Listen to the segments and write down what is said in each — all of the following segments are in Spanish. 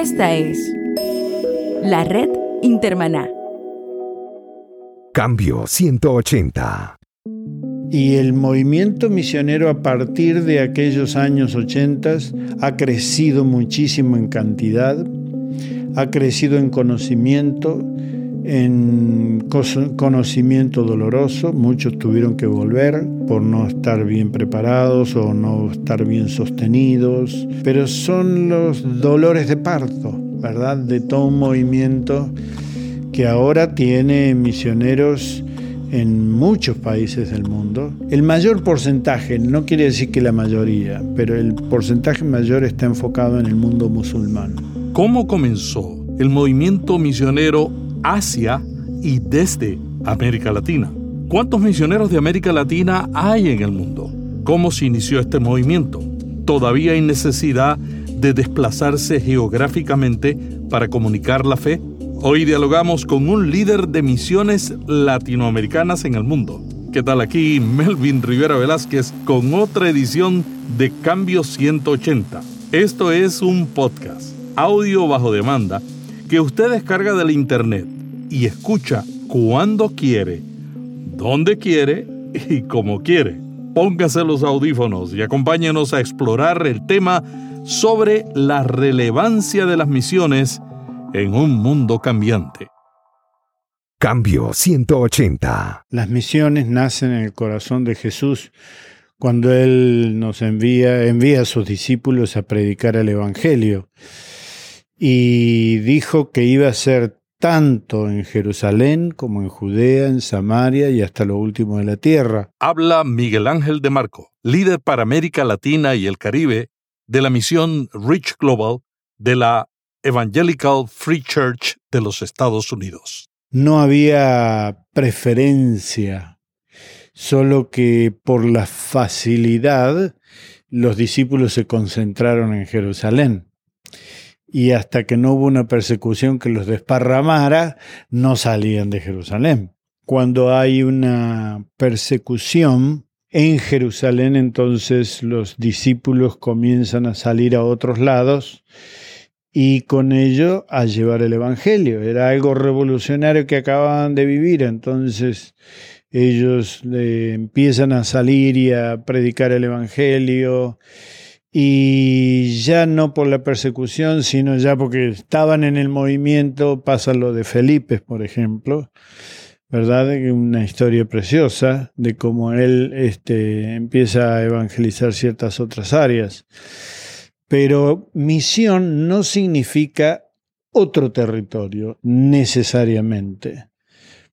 Esta es la red Intermaná. Cambio 180. Y el movimiento misionero a partir de aquellos años 80 ha crecido muchísimo en cantidad, ha crecido en conocimiento, en conocimiento doloroso. Muchos tuvieron que volver por no estar bien preparados o no estar bien sostenidos, pero son los dolores de parto, ¿verdad? De todo un movimiento que ahora tiene misioneros en muchos países del mundo. El mayor porcentaje, no quiere decir que la mayoría, pero el porcentaje mayor está enfocado en el mundo musulmán. ¿Cómo comenzó el movimiento misionero hacia y desde América Latina? ¿Cuántos misioneros de América Latina hay en el mundo? ¿Cómo se inició este movimiento? ¿Todavía hay necesidad de desplazarse geográficamente para comunicar la fe? Hoy dialogamos con un líder de misiones latinoamericanas en el mundo. ¿Qué tal aquí Melvin Rivera Velázquez con otra edición de Cambio 180? Esto es un podcast, audio bajo demanda, que usted descarga del internet y escucha cuando quiere, donde quiere y como quiere. Póngase los audífonos y acompáñenos a explorar el tema sobre la relevancia de las misiones en un mundo cambiante. Cambio 180. Las misiones nacen en el corazón de Jesús cuando Él nos envía, envía a sus discípulos a predicar el Evangelio. Y dijo que iba a ser tanto en Jerusalén como en Judea, en Samaria y hasta lo último de la tierra. Habla Miguel Ángel de Marco, líder para América Latina y el Caribe de la misión Rich Global de la Evangelical Free Church de los Estados Unidos. No había preferencia, solo que por la facilidad los discípulos se concentraron en Jerusalén. Y hasta que no hubo una persecución que los desparramara, no salían de Jerusalén. Cuando hay una persecución, en Jerusalén entonces los discípulos comienzan a salir a otros lados y con ello a llevar el Evangelio. Era algo revolucionario que acababan de vivir, entonces ellos empiezan a salir y a predicar el Evangelio y ya no por la persecución, sino ya porque estaban en el movimiento, pasa lo de Felipe, por ejemplo, ¿verdad? Una historia preciosa de cómo él este, empieza a evangelizar ciertas otras áreas. Pero misión no significa otro territorio necesariamente.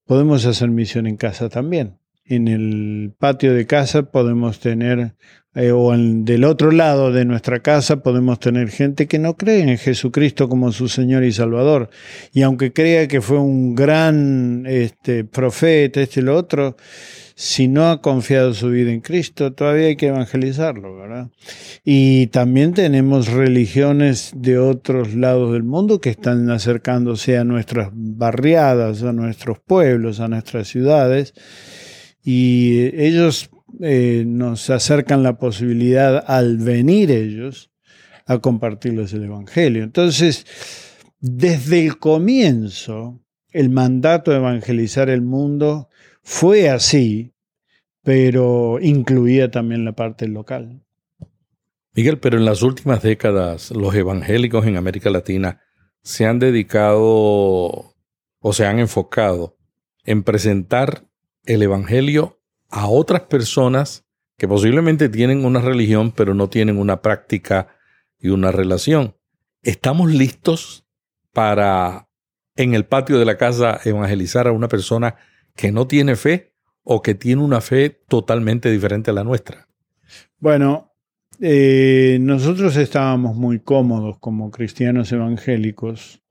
Podemos hacer misión en casa también. En el patio de casa podemos tener eh, o en, del otro lado de nuestra casa podemos tener gente que no cree en Jesucristo como su Señor y Salvador. Y aunque crea que fue un gran este, profeta, este y lo otro, si no ha confiado su vida en Cristo, todavía hay que evangelizarlo, ¿verdad? Y también tenemos religiones de otros lados del mundo que están acercándose a nuestras barriadas, a nuestros pueblos, a nuestras ciudades. Y ellos eh, nos acercan la posibilidad al venir ellos a compartirles el Evangelio. Entonces, desde el comienzo, el mandato de evangelizar el mundo fue así, pero incluía también la parte local. Miguel, pero en las últimas décadas los evangélicos en América Latina se han dedicado o se han enfocado en presentar el Evangelio a otras personas que posiblemente tienen una religión pero no tienen una práctica y una relación. ¿Estamos listos para en el patio de la casa evangelizar a una persona que no tiene fe o que tiene una fe totalmente diferente a la nuestra? Bueno, eh, nosotros estábamos muy cómodos como cristianos evangélicos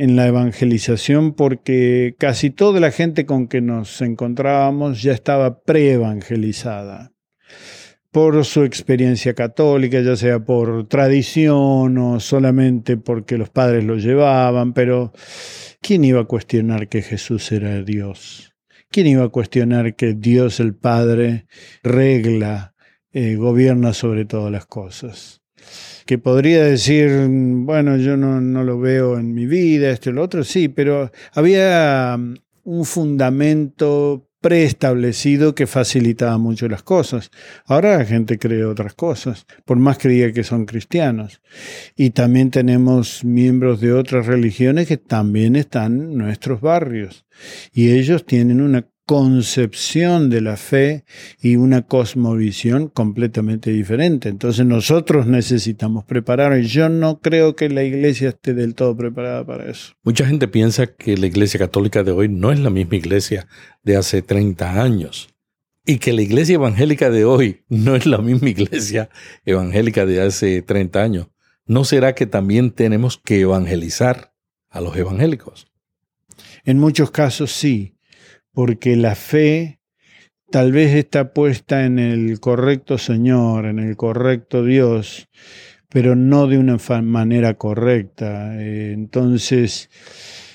en la evangelización porque casi toda la gente con que nos encontrábamos ya estaba pre-evangelizada por su experiencia católica, ya sea por tradición o solamente porque los padres lo llevaban, pero ¿quién iba a cuestionar que Jesús era Dios? ¿Quién iba a cuestionar que Dios el Padre regla, eh, gobierna sobre todas las cosas? Que podría decir, bueno, yo no, no lo veo en mi vida, esto y lo otro, sí, pero había um, un fundamento preestablecido que facilitaba mucho las cosas. Ahora la gente cree otras cosas, por más que diga que son cristianos. Y también tenemos miembros de otras religiones que también están en nuestros barrios. Y ellos tienen una concepción de la fe y una cosmovisión completamente diferente. Entonces nosotros necesitamos preparar. Y yo no creo que la iglesia esté del todo preparada para eso. Mucha gente piensa que la iglesia católica de hoy no es la misma iglesia de hace 30 años. Y que la iglesia evangélica de hoy no es la misma iglesia evangélica de hace 30 años. ¿No será que también tenemos que evangelizar a los evangélicos? En muchos casos sí porque la fe tal vez está puesta en el correcto Señor, en el correcto Dios, pero no de una manera correcta. Eh, entonces,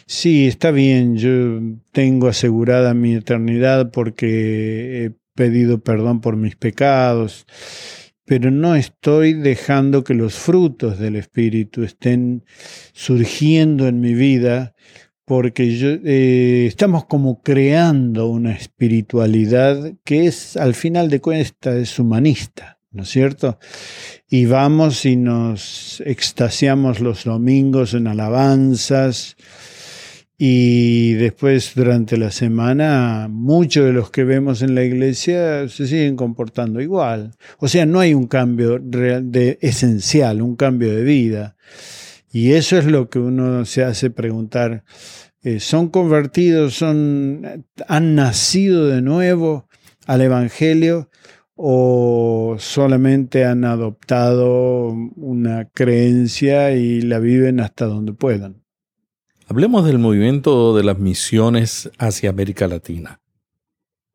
sí, está bien, yo tengo asegurada mi eternidad porque he pedido perdón por mis pecados, pero no estoy dejando que los frutos del Espíritu estén surgiendo en mi vida porque yo, eh, estamos como creando una espiritualidad que es, al final de cuentas, es humanista, ¿no es cierto? Y vamos y nos extasiamos los domingos en alabanzas y después durante la semana muchos de los que vemos en la iglesia se siguen comportando igual. O sea, no hay un cambio real de, esencial, un cambio de vida. Y eso es lo que uno se hace preguntar. Eh, ¿Son convertidos, son, han nacido de nuevo al Evangelio o solamente han adoptado una creencia y la viven hasta donde puedan? Hablemos del movimiento de las misiones hacia América Latina.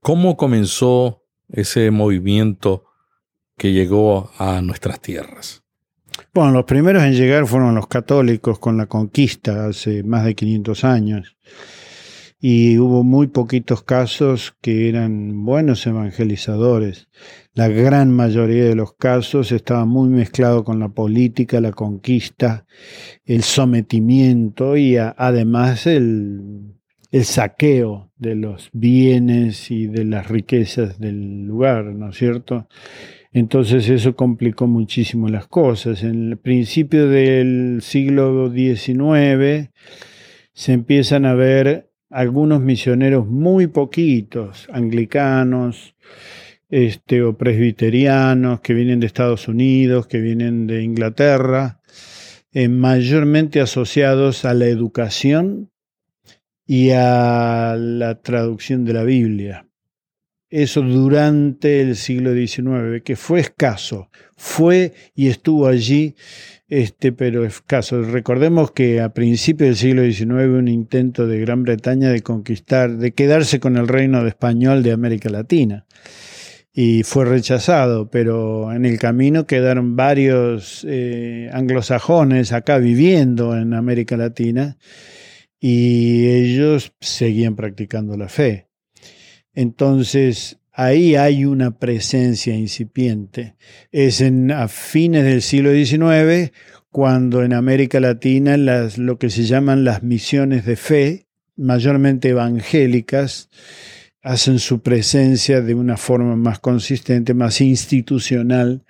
¿Cómo comenzó ese movimiento que llegó a nuestras tierras? Bueno, los primeros en llegar fueron los católicos con la conquista hace más de 500 años. Y hubo muy poquitos casos que eran buenos evangelizadores. La gran mayoría de los casos estaba muy mezclado con la política, la conquista, el sometimiento y además el, el saqueo de los bienes y de las riquezas del lugar, ¿no es cierto? Entonces eso complicó muchísimo las cosas. En el principio del siglo XIX se empiezan a ver algunos misioneros muy poquitos, anglicanos, este, o presbiterianos que vienen de Estados Unidos, que vienen de Inglaterra, eh, mayormente asociados a la educación y a la traducción de la Biblia eso durante el siglo XIX, que fue escaso, fue y estuvo allí, este, pero escaso. Recordemos que a principios del siglo XIX un intento de Gran Bretaña de conquistar, de quedarse con el reino de español de América Latina. Y fue rechazado, pero en el camino quedaron varios eh, anglosajones acá viviendo en América Latina y ellos seguían practicando la fe. Entonces, ahí hay una presencia incipiente. Es en, a fines del siglo XIX cuando en América Latina las, lo que se llaman las misiones de fe, mayormente evangélicas, hacen su presencia de una forma más consistente, más institucional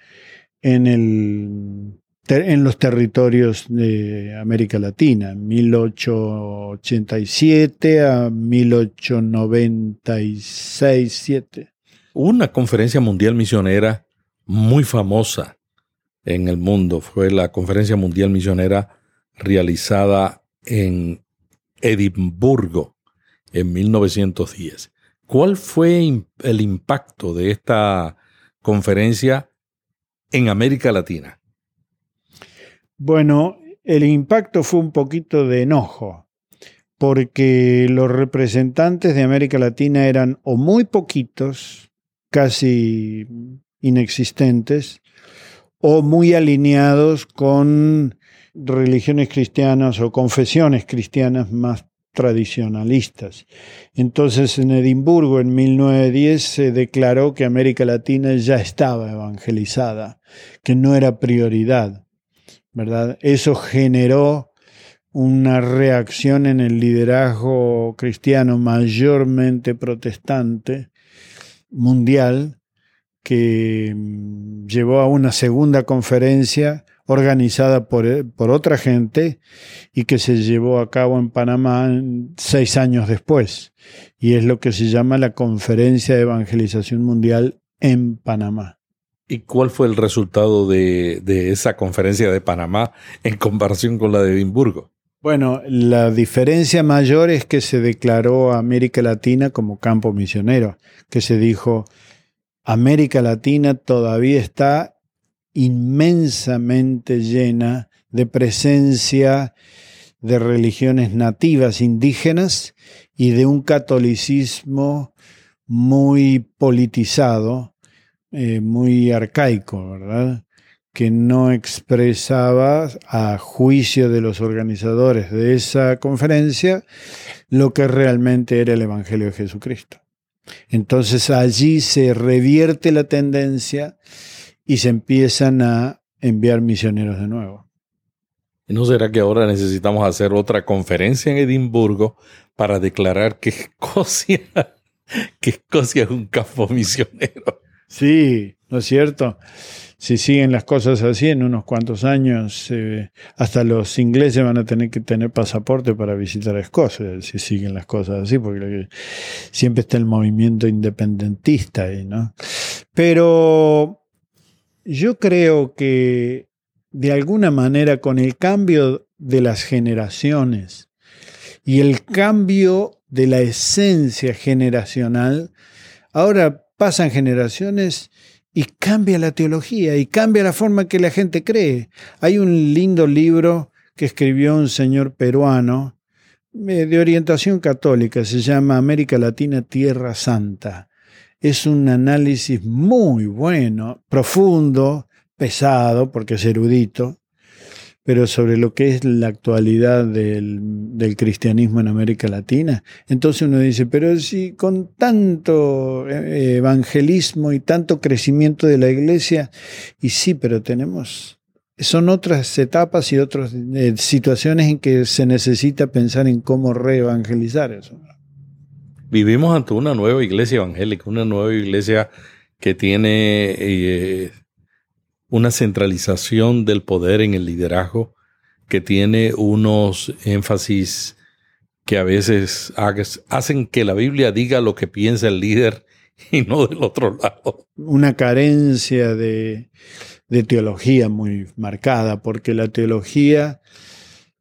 en el en los territorios de América Latina, 1887 a 1896, 7. Una conferencia mundial misionera muy famosa en el mundo fue la conferencia mundial misionera realizada en Edimburgo en 1910. ¿Cuál fue el impacto de esta conferencia en América Latina? Bueno, el impacto fue un poquito de enojo, porque los representantes de América Latina eran o muy poquitos, casi inexistentes, o muy alineados con religiones cristianas o confesiones cristianas más tradicionalistas. Entonces en Edimburgo en 1910 se declaró que América Latina ya estaba evangelizada, que no era prioridad, ¿verdad? Eso generó una reacción en el liderazgo cristiano mayormente protestante mundial que mm, llevó a una segunda conferencia organizada por, eh, por, otra gente y que se llevó a cabo en Panamá seis años después. Y es lo que se llama la Conferencia de Evangelización Mundial en Panamá. ¿Y cuál fue el resultado de, de esa conferencia de Panamá en comparación con la de Edimburgo? Bueno, la diferencia mayor es que se declaró a América Latina como campo misionero, que se dijo, América Latina todavía está inmensamente llena de presencia de religiones nativas indígenas y de un catolicismo muy politizado, eh, muy arcaico, ¿verdad? Que no expresaba a juicio de los organizadores de esa conferencia lo que realmente era el Evangelio de Jesucristo. Entonces allí se revierte la tendencia y se empiezan a enviar misioneros de nuevo. ¿No será que ahora necesitamos hacer otra conferencia en Edimburgo para declarar que Escocia, que Escocia es un campo misionero? Sí, ¿no es cierto? Si siguen las cosas así, en unos cuantos años, eh, hasta los ingleses van a tener que tener pasaporte para visitar Escocia, si siguen las cosas así, porque siempre está el movimiento independentista ahí, ¿no? Pero yo creo que de alguna manera con el cambio de las generaciones y el cambio de la esencia generacional, ahora pasan generaciones y cambia la teología y cambia la forma que la gente cree. Hay un lindo libro que escribió un señor peruano eh, de orientación católica, se llama América Latina Tierra Santa es un análisis muy bueno, profundo, pesado, porque es erudito, pero sobre lo que es la actualidad del, cristianismo en América Latina. Entonces uno dice, pero si con tanto eh, evangelismo y tanto crecimiento de la iglesia, y sí, pero tenemos, son otras etapas y otras eh, situaciones en que se necesita pensar en cómo reevangelizar eso. Vivimos ante una nueva iglesia evangélica, una nueva iglesia que tiene eh, una centralización del poder en el liderazgo, que tiene unos énfasis que a veces hacen que la Biblia diga lo que piensa el líder y no del otro lado. Una carencia de, teología muy marcada, porque la teología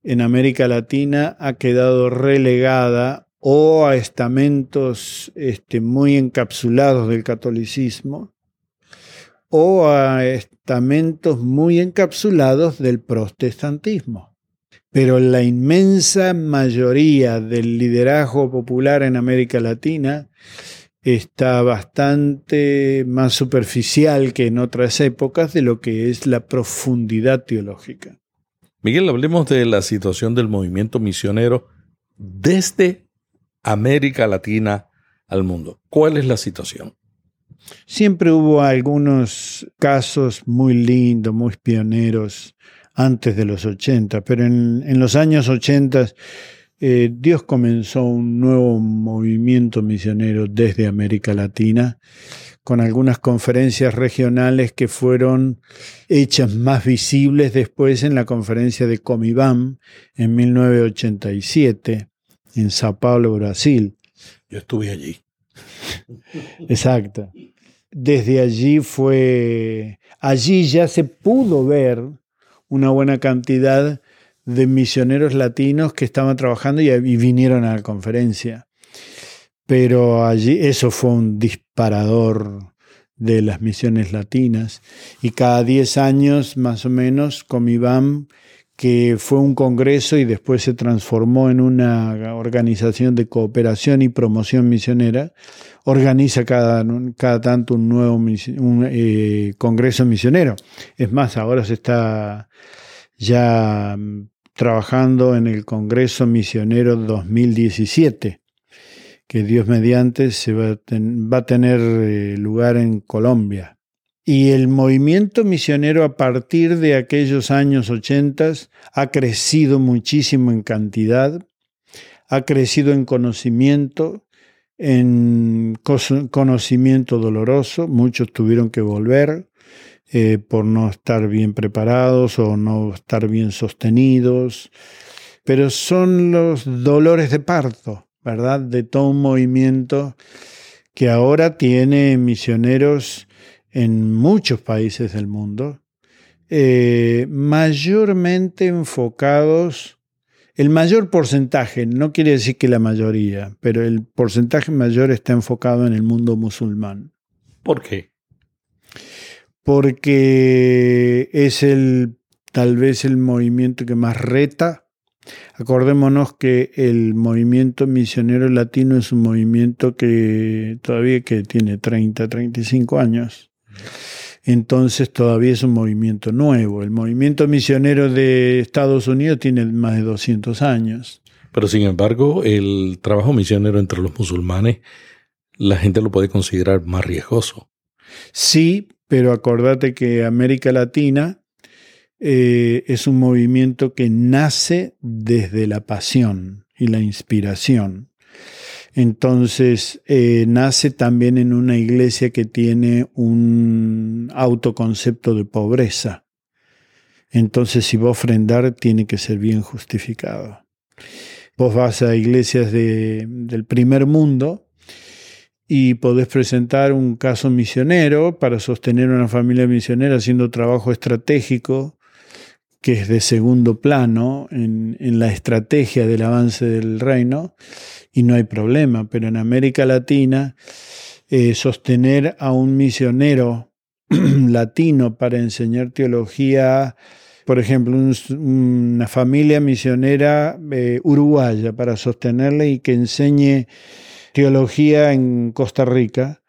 en América Latina ha quedado relegada o a estamentos este, muy encapsulados del catolicismo o a estamentos muy encapsulados del protestantismo. Pero la inmensa mayoría del liderazgo popular en América Latina está bastante más superficial que en otras épocas de lo que es la profundidad teológica. Miguel, hablemos de la situación del movimiento misionero desde América Latina al mundo. ¿Cuál es la situación? Siempre hubo algunos casos muy lindos, muy pioneros antes de los 80, pero en, los años 80 eh, Dios comenzó un nuevo movimiento misionero desde América Latina, con algunas conferencias regionales que fueron hechas más visibles después en la conferencia de Comibam en 1987 en Sao Paulo, Brasil. Yo estuve allí. Exacto. Desde allí fue, allí ya se pudo ver una buena cantidad de misioneros latinos que estaban trabajando y, vinieron a la conferencia. Pero allí eso fue un disparador de las misiones latinas y cada 10 años más o menos Comibam que fue un congreso y después se transformó en una organización de cooperación y promoción misionera, organiza cada, cada tanto un nuevo eh, congreso misionero. Es más, ahora se está ya mm, trabajando en el Congreso Misionero 2017, que Dios mediante se va a, tener eh, lugar en Colombia. Y el movimiento misionero a partir de aquellos años 80 ha crecido muchísimo en cantidad, ha crecido en conocimiento, en conocimiento doloroso, muchos tuvieron que volver eh, por no estar bien preparados o no estar bien sostenidos, pero son los dolores de parto, ¿verdad? De todo un movimiento que ahora tiene misioneros en muchos países del mundo, eh, mayormente enfocados, el mayor porcentaje, no quiere decir que la mayoría, pero el porcentaje mayor está enfocado en el mundo musulmán. ¿Por qué? Porque es el tal vez el movimiento que más reta. Acordémonos que el movimiento misionero latino es un movimiento que todavía que tiene 30, 35 años entonces todavía es un movimiento nuevo. El movimiento misionero de Estados Unidos tiene más de 200 años. Pero sin embargo, el trabajo misionero entre los musulmanes, la gente lo puede considerar más riesgoso. Sí, pero acordate que América Latina eh, es un movimiento que nace desde la pasión y la inspiración. Entonces, eh, nace también en una iglesia que tiene un autoconcepto de pobreza. Entonces, si va a ofrendar, tiene que ser bien justificado. Vos vas a iglesias del primer mundo y podés presentar un caso misionero para sostener una familia misionera haciendo trabajo estratégico que es de segundo plano en, en la estrategia del avance del reino y no hay problema, pero en América Latina eh, sostener a un misionero latino para enseñar teología, por ejemplo, una familia misionera eh, uruguaya para sostenerle y que enseñe teología en Costa Rica,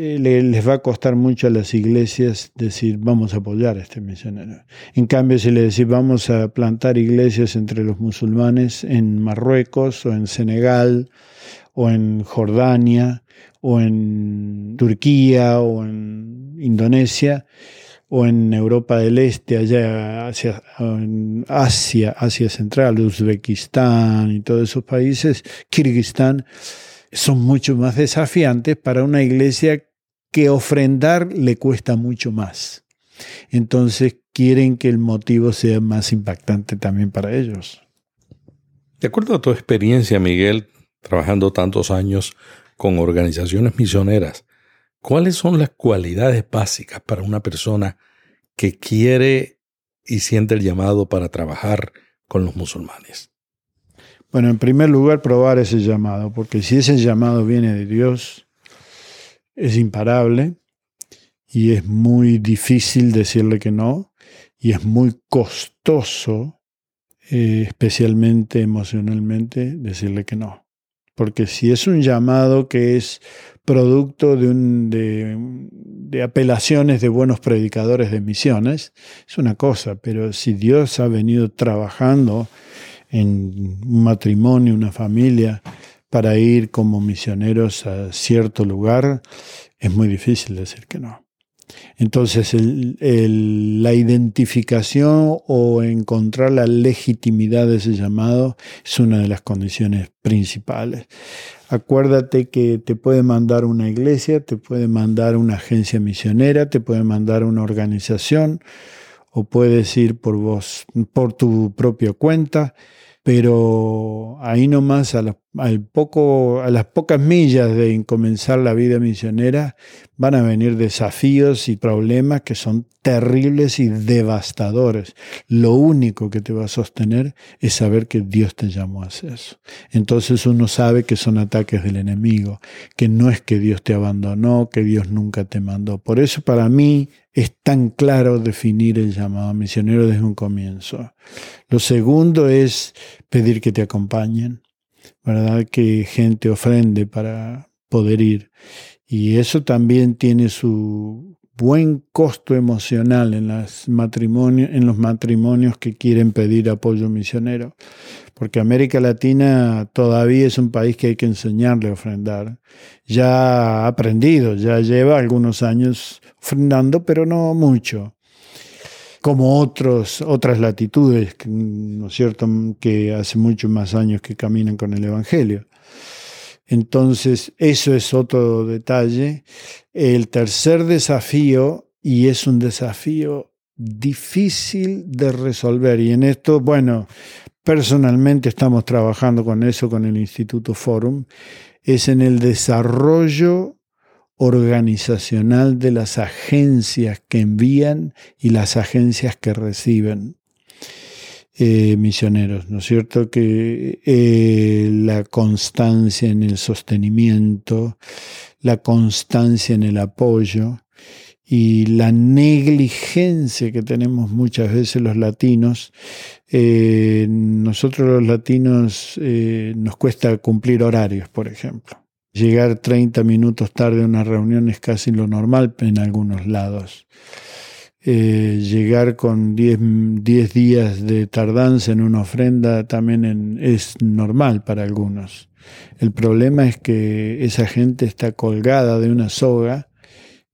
eh, les va a costar mucho a las iglesias decir vamos a apoyar a este misionero. En cambio, si le decís vamos a plantar iglesias entre los musulmanes en Marruecos o en Senegal o en Jordania o en Turquía o en Indonesia o en Europa del Este, allá hacia, en Asia, Asia Central, Uzbekistán y todos esos países, Kirguistán, son mucho más desafiantes para una iglesia que ofrendar le cuesta mucho más. Entonces quieren que el motivo sea más impactante también para ellos. De acuerdo a tu experiencia, Miguel, trabajando tantos años con organizaciones misioneras, ¿cuáles son las cualidades básicas para una persona que quiere y siente el llamado para trabajar con los musulmanes? Bueno, en primer lugar, probar ese llamado, porque si ese llamado viene de Dios, es imparable y es muy difícil decirle que no y es muy costoso, eh, especialmente emocionalmente, decirle que no. Porque si es un llamado que es producto de, un, de, de, apelaciones de buenos predicadores de misiones, es una cosa, pero si Dios ha venido trabajando en un matrimonio, una familia, para ir como misioneros a cierto lugar, es muy difícil decir que no. Entonces, la identificación o encontrar la legitimidad de ese llamado es una de las condiciones principales. Acuérdate que te puede mandar una iglesia, te puede mandar una agencia misionera, te puede mandar una organización, o puedes ir por vos, por tu propia cuenta pero ahí nomás a, al poco, a las pocas millas de comenzar la vida misionera van a venir desafíos y problemas que son terribles y devastadores. Lo único que te va a sostener es saber que Dios te llamó a hacer eso. Entonces uno sabe que son ataques del enemigo, que no es que Dios te abandonó, que Dios nunca te mandó. Por eso para mí es tan claro definir el llamado misionero desde un comienzo. Lo segundo es pedir que te acompañen, ¿verdad? Que gente ofrende para poder ir. Y eso también tiene su buen costo emocional en, en los matrimonios que quieren pedir apoyo misionero, porque América Latina todavía es un país que hay que enseñarle a ofrendar. Ya ha aprendido, ya lleva algunos años ofrendando, pero no mucho como otros, otras latitudes, ¿no es cierto?, que hace muchos más años que caminan con el Evangelio. Entonces, eso es otro detalle. El tercer desafío, y es un desafío difícil de resolver, y en esto, bueno, personalmente estamos trabajando con eso con el Instituto Forum, es en el desarrollo organizacional de las agencias que envían y las agencias que reciben. Eh, misioneros, ¿no es cierto? Que eh, la constancia en el sostenimiento, la constancia en el apoyo y la negligencia que tenemos muchas veces los latinos. Eh, nosotros los latinos nos cuesta cumplir horarios, por ejemplo. Llegar 30 minutos tarde a una reunión es casi lo normal en algunos lados. Eh, llegar con 10 días de tardanza en una ofrenda también es normal para algunos. El problema es que esa gente está colgada de una soga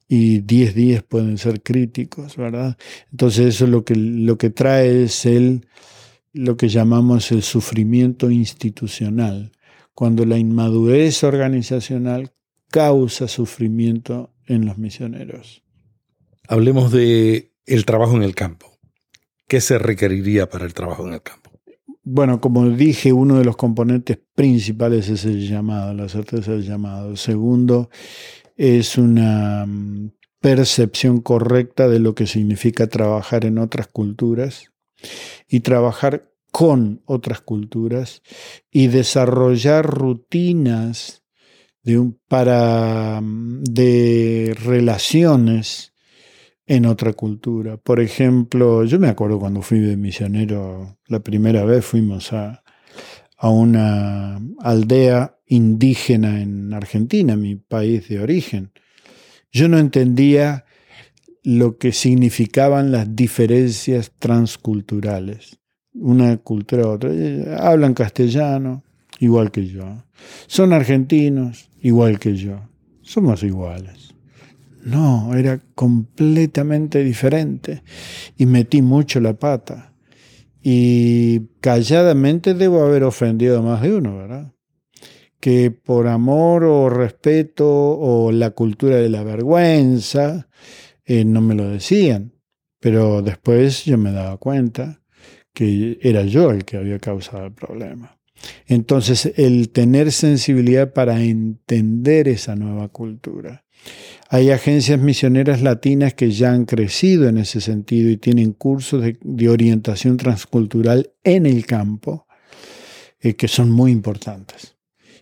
y 10 días pueden ser críticos, ¿verdad? Entonces eso lo que, lo que trae es el, lo que llamamos el sufrimiento institucional, cuando la inmadurez organizacional causa sufrimiento en los misioneros. Hablemos de el trabajo en el campo. ¿Qué se requeriría para el trabajo en el campo? Bueno, como dije, uno de los componentes principales es el llamado, la certeza del llamado. Segundo, es una mm, percepción correcta de lo que significa trabajar en otras culturas y trabajar con otras culturas y desarrollar rutinas de, para, mm, de relaciones en otra cultura. Por ejemplo, yo me acuerdo cuando fui de misionero, la primera vez fuimos a, a una aldea indígena en Argentina, mi país de origen. Yo no entendía lo que significaban las diferencias transculturales. Una cultura a otra. Hablan castellano, igual que yo. Son argentinos, igual que yo. Somos iguales. No, era completamente diferente. Y metí mucho la pata. Y calladamente debo haber ofendido a más de uno, ¿verdad? Que por amor o respeto o la cultura de la vergüenza eh, no me lo decían. Pero después yo me daba cuenta que era yo el que había causado el problema. Entonces, el tener sensibilidad para entender esa nueva cultura hay agencias misioneras latinas que ya han crecido en ese sentido y tienen cursos de, orientación transcultural en el campo eh, que son muy importantes.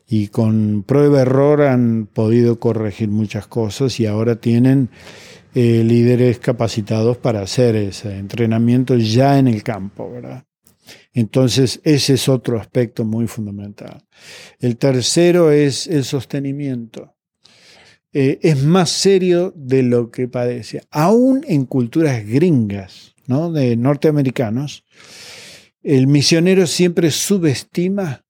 Y con prueba-error han podido corregir muchas cosas y ahora tienen eh, líderes capacitados para hacer ese entrenamiento ya en el campo, ¿verdad? Entonces, ese es otro aspecto muy fundamental. El tercero es el sostenimiento. Eh, es más serio de lo que padece. Aún en culturas gringas, ¿no? de norteamericanos, el misionero siempre subestima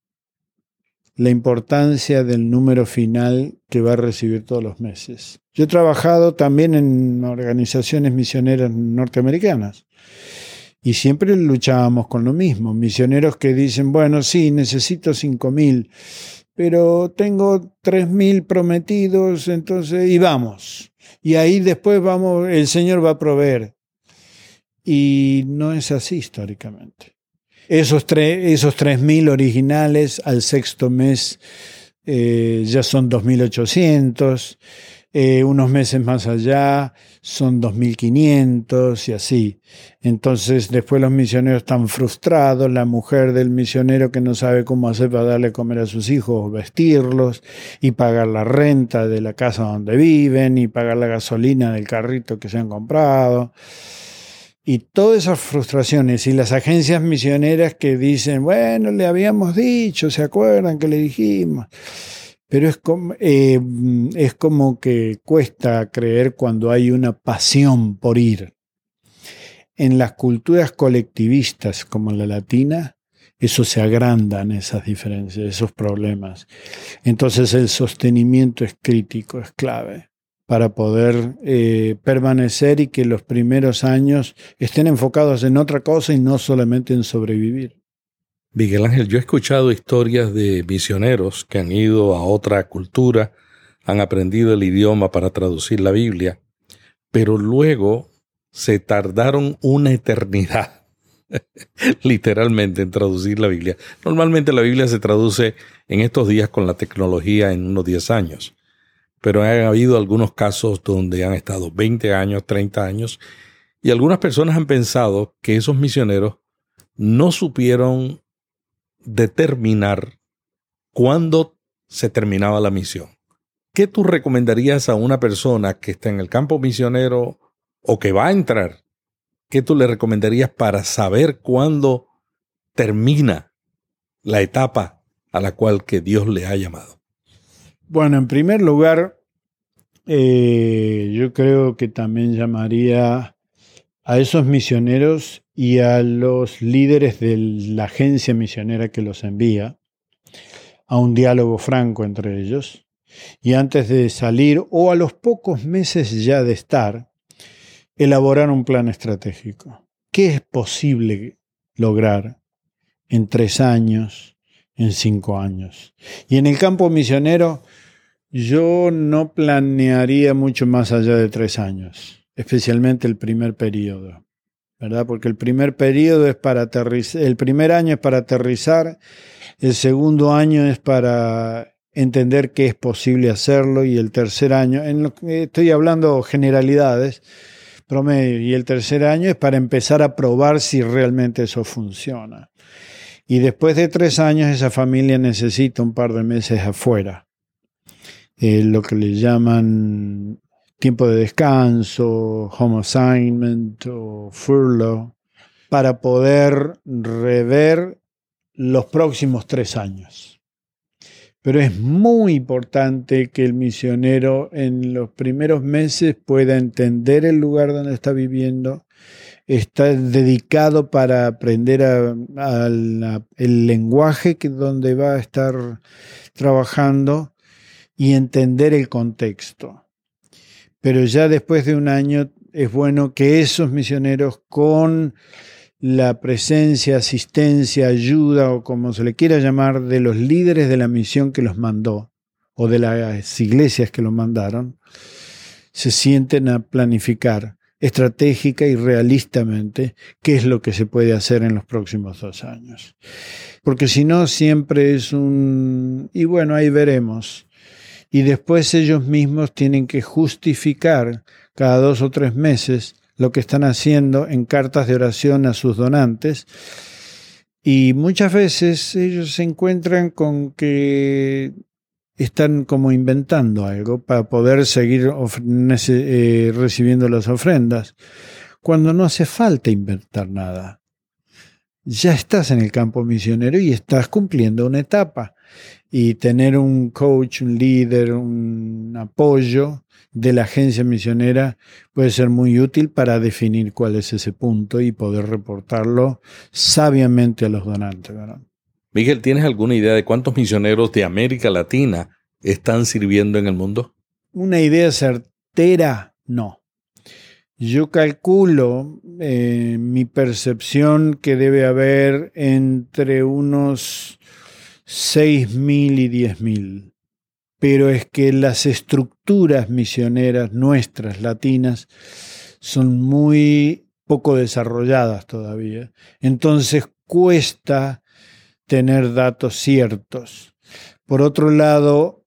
la importancia del número final que va a recibir todos los meses. Yo he trabajado también en organizaciones misioneras norteamericanas y siempre luchábamos con lo mismo. Misioneros que dicen, bueno, sí, necesito cinco mil pero tengo tres mil prometidos, entonces, y vamos. Y ahí después vamos, el Señor va a proveer. Y no es así históricamente. Esos, esos tres mil originales al sexto mes eh, ya son 2.800 eh, unos meses más allá son 2.500 y así. Entonces después los misioneros están frustrados, la mujer del misionero que no sabe cómo hacer para darle comer a sus hijos, vestirlos y pagar la renta de la casa donde viven y pagar la gasolina del carrito que se han comprado. Y todas esas frustraciones y las agencias misioneras que dicen, bueno, le habíamos dicho, ¿se acuerdan que le dijimos? Pero es como, eh, es como que cuesta creer cuando hay una pasión por ir. En las culturas colectivistas como la latina, eso se agrandan esas diferencias, esos problemas. Entonces el sostenimiento es crítico, es clave para poder eh, permanecer y que los primeros años estén enfocados en otra cosa y no solamente en sobrevivir. Miguel Ángel, yo he escuchado historias de misioneros que han ido a otra cultura, han aprendido el idioma para traducir la Biblia, pero luego se tardaron una eternidad, literalmente, en traducir la Biblia. Normalmente la Biblia se traduce en estos días con la tecnología en unos 10 años, pero han habido algunos casos donde han estado 20 años, 30 años, y algunas personas han pensado que esos misioneros no supieron determinar cuándo se terminaba la misión. ¿Qué tú recomendarías a una persona que está en el campo misionero o que va a entrar? ¿Qué tú le recomendarías para saber cuándo termina la etapa a la cual que Dios le ha llamado? Bueno, en primer lugar, eh, yo creo que también llamaría a esos misioneros y a los líderes de la agencia misionera que los envía a un diálogo franco entre ellos y antes de salir o a los pocos meses ya de estar, elaborar un plan estratégico. ¿Qué es posible lograr en tres años, en cinco años? Y en el campo misionero, yo no planearía mucho más allá de tres años especialmente el primer periodo, ¿verdad? Porque el primer periodo es para aterrizar, el primer año es para aterrizar, el segundo año es para entender que es posible hacerlo y el tercer año, en lo, estoy hablando generalidades, promedio, y el tercer año es para empezar a probar si realmente eso funciona. Y después de tres años esa familia necesita un par de meses afuera. Lo que le llaman tiempo de descanso, home assignment o furlough, para poder rever los próximos tres años. Pero es muy importante que el misionero en los primeros meses pueda entender el lugar donde está viviendo, está dedicado para aprender el lenguaje que, donde va a estar trabajando y entender el contexto pero ya después de un año es bueno que esos misioneros con la presencia, asistencia, ayuda o como se le quiera llamar de los líderes de la misión que los mandó o de las iglesias que los mandaron, se sienten a planificar estratégica y realistamente qué es lo que se puede hacer en los próximos dos años. Porque si no, siempre es un... y bueno, ahí veremos y después ellos mismos tienen que justificar cada dos o tres meses lo que están haciendo en cartas de oración a sus donantes. Y muchas veces ellos se encuentran con que están como inventando algo para poder seguir eh, recibiendo las ofrendas, cuando no hace falta inventar nada. Ya estás en el campo misionero y estás cumpliendo una etapa y tener un coach, un líder, un apoyo de la agencia misionera puede ser muy útil para definir cuál es ese punto y poder reportarlo sabiamente a los donantes. Miguel, ¿tienes alguna idea de cuántos misioneros de América Latina están sirviendo en el mundo? Una idea certera, no. Yo calculo eh, mi percepción que debe haber entre unos 6.000 y 10.000. Pero es que las estructuras misioneras nuestras, latinas, son muy poco desarrolladas todavía. Entonces cuesta tener datos ciertos. Por otro lado,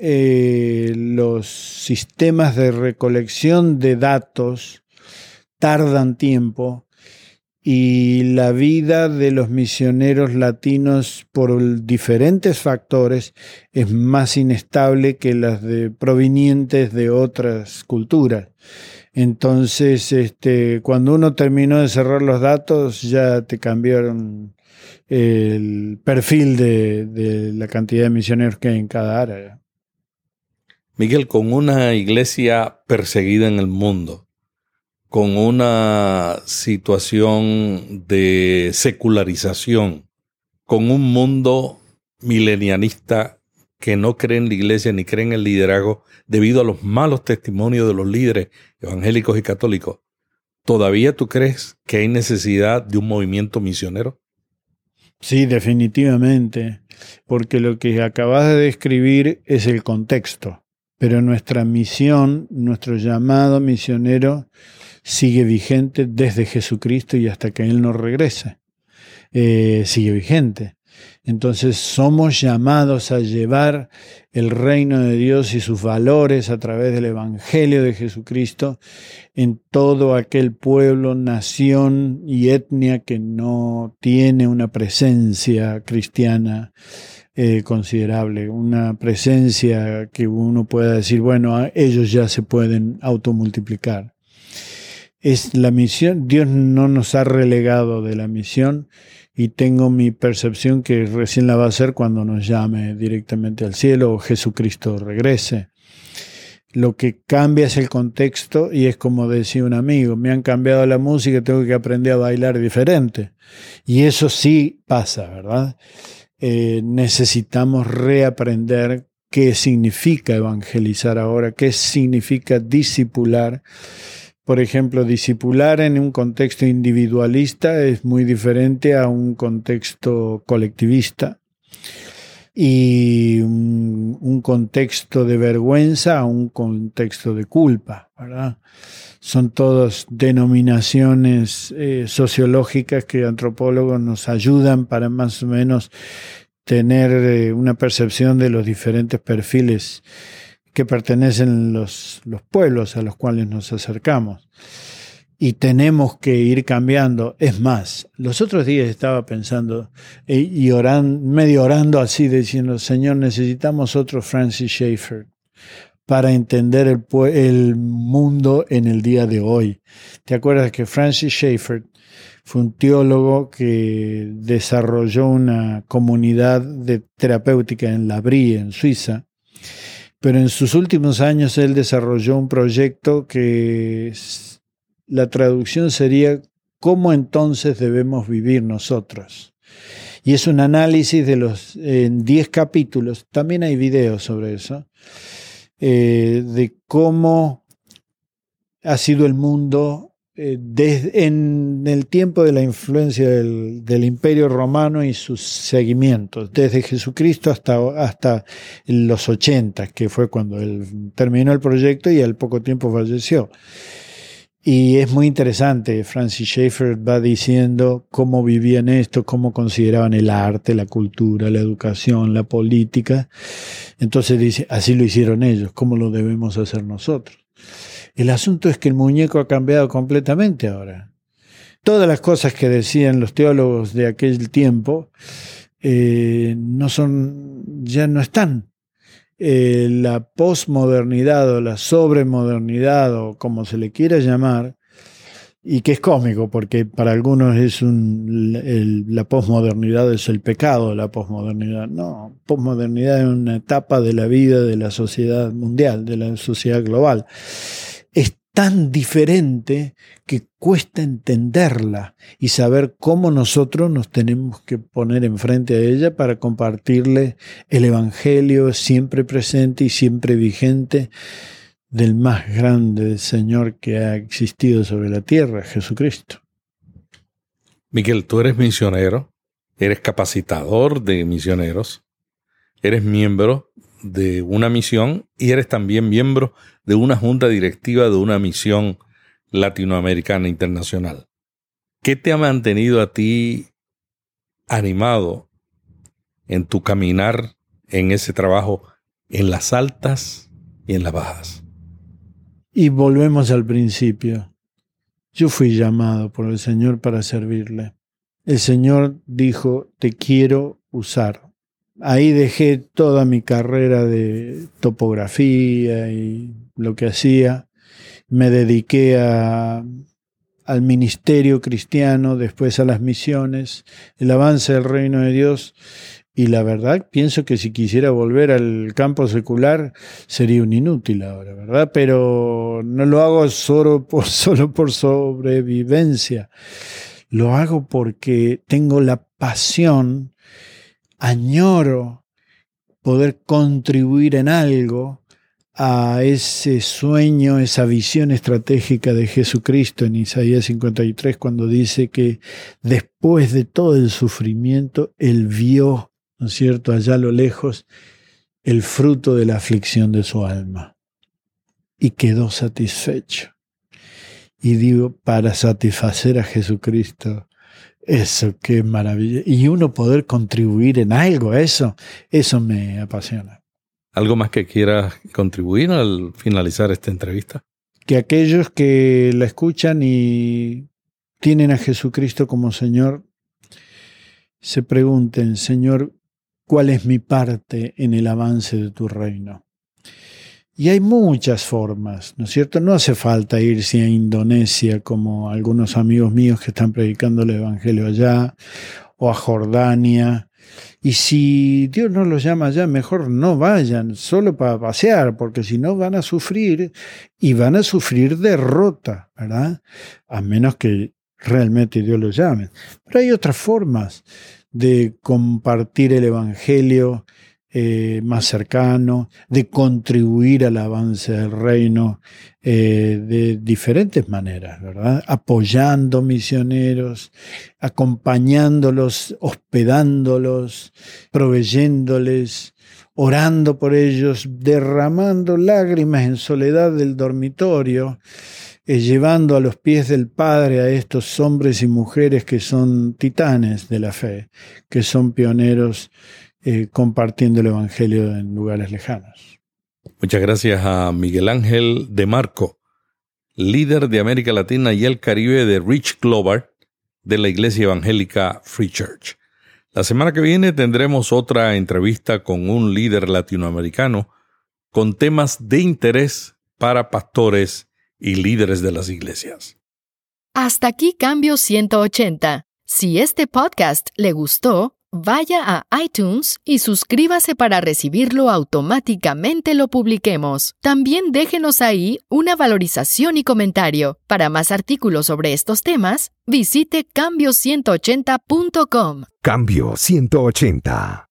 eh, los sistemas de recolección de datos tardan tiempo y la vida de los misioneros latinos por diferentes factores es más inestable que las de provenientes de otras culturas. Entonces, este, cuando uno terminó de cerrar los datos, ya te cambiaron el perfil de, de la cantidad de misioneros que hay en cada área. Miguel, con una iglesia perseguida en el mundo, con una situación de secularización, con un mundo milenianista que no cree en la iglesia ni cree en el liderazgo debido a los malos testimonios de los líderes evangélicos y católicos, ¿todavía tú crees que hay necesidad de un movimiento misionero? Sí, definitivamente, porque lo que acabas de describir es el contexto. Pero nuestra misión, nuestro llamado misionero sigue vigente desde Jesucristo y hasta que Él nos regrese. Eh, sigue vigente. Entonces somos llamados a llevar el reino de Dios y sus valores a través del Evangelio de Jesucristo en todo aquel pueblo, nación y etnia que no tiene una presencia cristiana eh, considerable, una presencia que uno pueda decir, bueno, ellos ya se pueden automultiplicar. Es la misión, Dios no nos ha relegado de la misión y tengo mi percepción que recién la va a hacer cuando nos llame directamente al cielo o Jesucristo regrese. Lo que cambia es el contexto y es como decía un amigo, me han cambiado la música, tengo que aprender a bailar diferente. Y eso sí pasa, ¿verdad? Eh, necesitamos reaprender qué significa evangelizar ahora, qué significa discipular. Por ejemplo, discipular en un contexto individualista es muy diferente a un contexto colectivista y un, un contexto de vergüenza a un contexto de culpa, ¿verdad? son todas denominaciones eh, sociológicas que antropólogos nos ayudan para más o menos tener eh, una percepción de los diferentes perfiles que pertenecen los, los pueblos a los cuales nos acercamos. Y tenemos que ir cambiando. Es más, los otros días estaba pensando eh, y orando, medio orando así, diciendo, Señor, necesitamos otro Francis Schaeffer para entender el, mundo en el día de hoy. ¿Te acuerdas que Francis Schaeffer fue un teólogo que desarrolló una comunidad de terapéutica en La Brie, en Suiza? Pero en sus últimos años él desarrolló un proyecto que la traducción sería ¿Cómo entonces debemos vivir nosotros? Y es un análisis de los en 10 capítulos, también hay videos sobre eso, eh, de cómo ha sido el mundo desde, en el tiempo de la influencia del, del, imperio romano y sus seguimientos, desde Jesucristo hasta, hasta los 80, que fue cuando él terminó el proyecto y al poco tiempo falleció. Y es muy interesante, Francis Schaeffer va diciendo cómo vivían esto, cómo consideraban el arte, la cultura, la educación, la política. Entonces dice, así lo hicieron ellos, ¿cómo lo debemos hacer nosotros? El asunto es que el muñeco ha cambiado completamente ahora. Todas las cosas que decían los teólogos de aquel tiempo eh, no son, ya no están. Eh, la posmodernidad o la sobremodernidad o como se le quiera llamar, y que es cómico porque para algunos es un, la posmodernidad es el pecado de la posmodernidad. No, posmodernidad es una etapa de la vida de la sociedad mundial, de la sociedad global tan diferente que cuesta entenderla y saber cómo nosotros nos tenemos que poner enfrente a ella para compartirle el Evangelio siempre presente y siempre vigente del más grande Señor que ha existido sobre la tierra, Jesucristo. Miguel, tú eres misionero, eres capacitador de misioneros, eres miembro de una misión y eres también miembro de una junta directiva de una misión latinoamericana internacional. ¿Qué te ha mantenido a ti animado en tu caminar en ese trabajo en las altas y en las bajas? Y volvemos al principio. Yo fui llamado por el Señor para servirle. El Señor dijo, te quiero usar ahí dejé toda mi carrera de topografía y lo que hacía. Me dediqué al ministerio cristiano, después a las misiones, el avance del reino de Dios. Y la verdad, pienso que si quisiera volver al campo secular sería un inútil ahora, ¿verdad? Pero no lo hago solo por, solo por sobrevivencia. Lo hago porque tengo la pasión, añoro poder contribuir en algo a ese sueño, esa visión estratégica de Jesucristo en Isaías 53, cuando dice que después de todo el sufrimiento, Él vio, ¿no es cierto?, allá a lo lejos, el fruto de la aflicción de su alma y quedó satisfecho. Y digo, para satisfacer a Jesucristo, eso qué maravilla. Y uno poder contribuir en algo a eso, eso me apasiona. ¿Algo más que quieras contribuir al finalizar esta entrevista? Que aquellos que la escuchan y tienen a Jesucristo como Señor, se pregunten, Señor, ¿cuál es mi parte en el avance de tu reino? Y hay muchas formas, ¿no es cierto? No hace falta irse a Indonesia como algunos amigos míos que están predicando el Evangelio allá, o a Jordania, y si Dios no los llama ya, mejor no vayan, solo para pasear, porque si no van a sufrir y van a sufrir derrota, ¿verdad? A menos que realmente Dios los llame. Pero hay otras formas de compartir el Evangelio eh, más cercano, de contribuir al avance del reino eh, de diferentes maneras, ¿verdad? Apoyando misioneros, acompañándolos, hospedándolos, proveyéndoles, orando por ellos, derramando lágrimas en soledad del dormitorio, eh, llevando a los pies del Padre a estos hombres y mujeres que son titanes de la fe, que son pioneros eh, compartiendo el Evangelio en lugares lejanos. Muchas gracias a Miguel Ángel de Marco, líder de América Latina y el Caribe de Rich Glover de la Iglesia Evangélica Free Church. La semana que viene tendremos otra entrevista con un líder latinoamericano con temas de interés para pastores y líderes de las iglesias. Hasta aquí Cambio 180. Si este podcast le gustó, vaya a iTunes y suscríbase para recibirlo automáticamente lo publiquemos. También déjenos ahí una valorización y comentario. Para más artículos sobre estos temas, visite cambio180.com. Cambio 180.